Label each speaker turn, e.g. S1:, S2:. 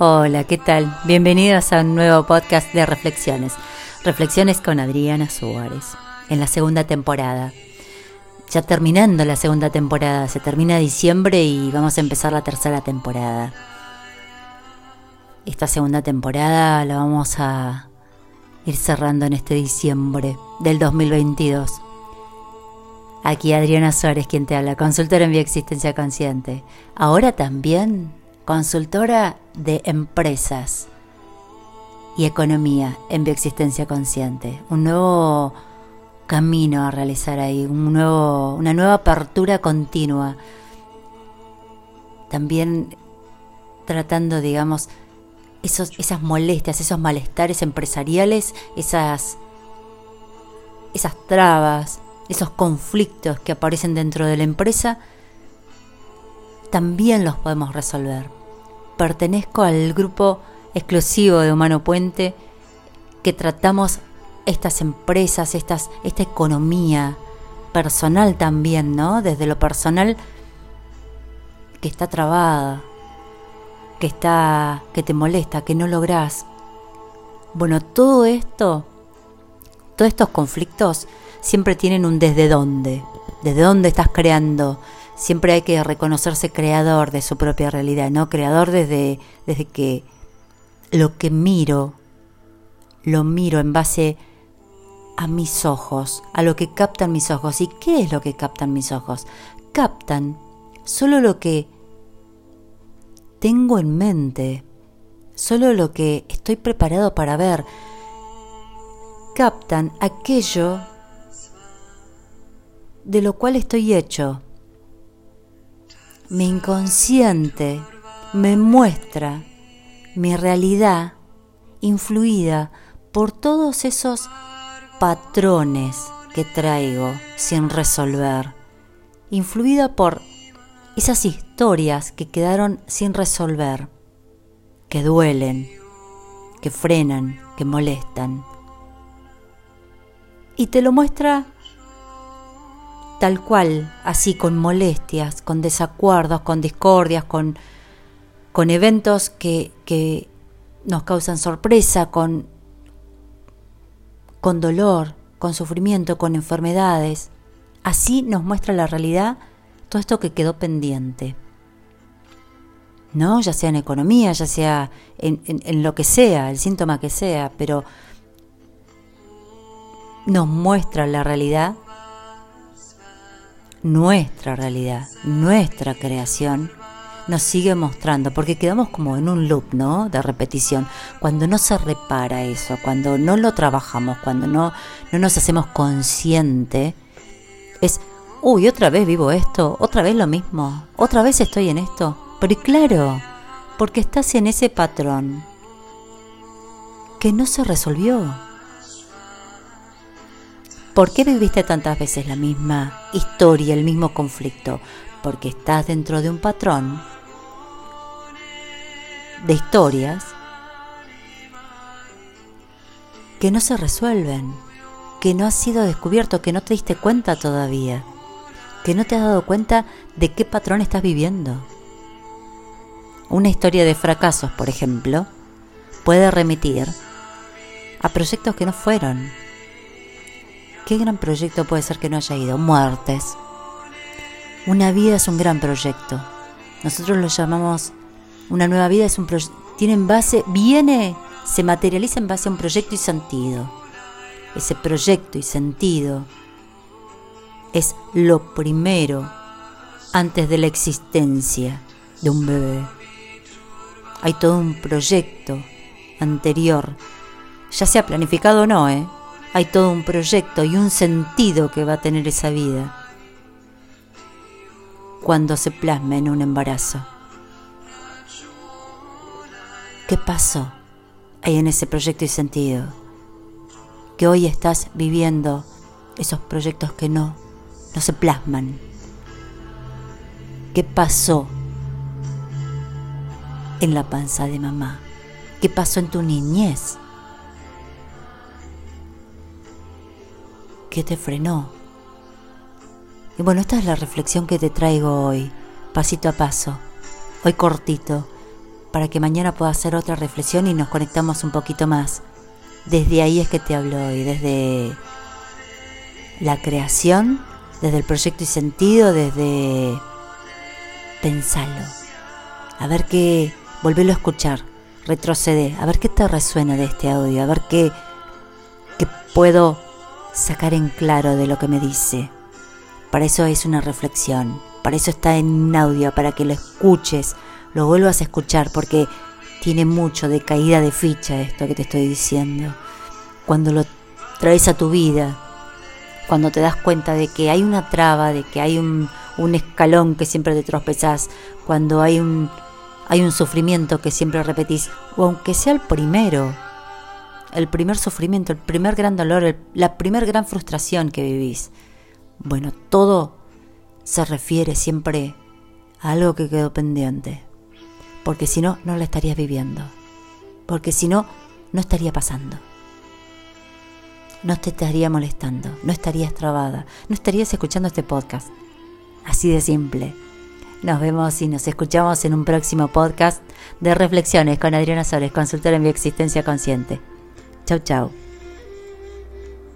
S1: Hola, ¿qué tal? Bienvenidos a un nuevo podcast de reflexiones. Reflexiones con Adriana Suárez, en la segunda temporada. Ya terminando la segunda temporada, se termina diciembre y vamos a empezar la tercera temporada. Esta segunda temporada la vamos a ir cerrando en este diciembre del 2022. Aquí Adriana Suárez quien te habla, consultora en bioexistencia consciente. Ahora también consultora de empresas y economía en bioexistencia consciente. Un nuevo camino a realizar ahí, un nuevo, una nueva apertura continua. También tratando, digamos, esos, esas molestias, esos malestares empresariales, esas, esas trabas, esos conflictos que aparecen dentro de la empresa, también los podemos resolver. Pertenezco al grupo exclusivo de Humano Puente que tratamos estas empresas, estas, esta economía personal también, ¿no? Desde lo personal que está trabada, que está que te molesta, que no logras. Bueno, todo esto, todos estos conflictos siempre tienen un desde dónde, desde dónde estás creando. Siempre hay que reconocerse creador de su propia realidad, ¿no? Creador desde, desde que lo que miro, lo miro en base a mis ojos, a lo que captan mis ojos. ¿Y qué es lo que captan mis ojos? Captan solo lo que tengo en mente, solo lo que estoy preparado para ver. Captan aquello de lo cual estoy hecho. Mi inconsciente me muestra mi realidad influida por todos esos patrones que traigo sin resolver, influida por esas historias que quedaron sin resolver, que duelen, que frenan, que molestan. Y te lo muestra tal cual, así con molestias, con desacuerdos, con discordias, con, con eventos que, que nos causan sorpresa, con, con dolor, con sufrimiento, con enfermedades. Así nos muestra la realidad todo esto que quedó pendiente. ¿No? Ya sea en economía, ya sea en, en, en lo que sea, el síntoma que sea, pero nos muestra la realidad nuestra realidad, nuestra creación, nos sigue mostrando, porque quedamos como en un loop, ¿no? De repetición. Cuando no se repara eso, cuando no lo trabajamos, cuando no, no nos hacemos consciente, es, uy, otra vez vivo esto, otra vez lo mismo, otra vez estoy en esto. Pero claro, porque estás en ese patrón que no se resolvió. ¿Por qué viviste tantas veces la misma historia, el mismo conflicto? Porque estás dentro de un patrón de historias que no se resuelven, que no ha sido descubierto, que no te diste cuenta todavía, que no te has dado cuenta de qué patrón estás viviendo. Una historia de fracasos, por ejemplo, puede remitir a proyectos que no fueron, ¿Qué gran proyecto puede ser que no haya ido? Muertes. Una vida es un gran proyecto. Nosotros lo llamamos una nueva vida es un tiene en base viene se materializa en base a un proyecto y sentido. Ese proyecto y sentido es lo primero antes de la existencia de un bebé. Hay todo un proyecto anterior, ya sea planificado o no, ¿eh? Hay todo un proyecto y un sentido que va a tener esa vida cuando se plasma en un embarazo. ¿Qué pasó ahí en ese proyecto y sentido? Que hoy estás viviendo esos proyectos que no, no se plasman. ¿Qué pasó en la panza de mamá? ¿Qué pasó en tu niñez? ¿Qué te frenó? Y bueno, esta es la reflexión que te traigo hoy, pasito a paso, hoy cortito, para que mañana pueda hacer otra reflexión y nos conectamos un poquito más. Desde ahí es que te hablo hoy, desde la creación, desde el proyecto y sentido, desde pensarlo. A ver qué, volverlo a escuchar, retrocede, a ver qué te resuena de este audio, a ver qué, qué puedo sacar en claro de lo que me dice. Para eso es una reflexión, para eso está en audio, para que lo escuches, lo vuelvas a escuchar, porque tiene mucho de caída de ficha esto que te estoy diciendo. Cuando lo traes a tu vida, cuando te das cuenta de que hay una traba, de que hay un, escalón que siempre te tropezás, cuando hay un sufrimiento que siempre repetís, o aunque sea el primero, el primer sufrimiento, el primer gran dolor, la primer gran frustración que vivís. Bueno, todo se refiere siempre a algo que quedó pendiente, porque si no, no lo estarías viviendo, porque si no, no estaría pasando no te estaría molestando, no estarías trabada, no estarías escuchando este podcast. Así de simple. Nos vemos y nos escuchamos en un próximo podcast de Reflexiones con Adriana Sores, consultora en bioexistencia consciente. Chau, chau.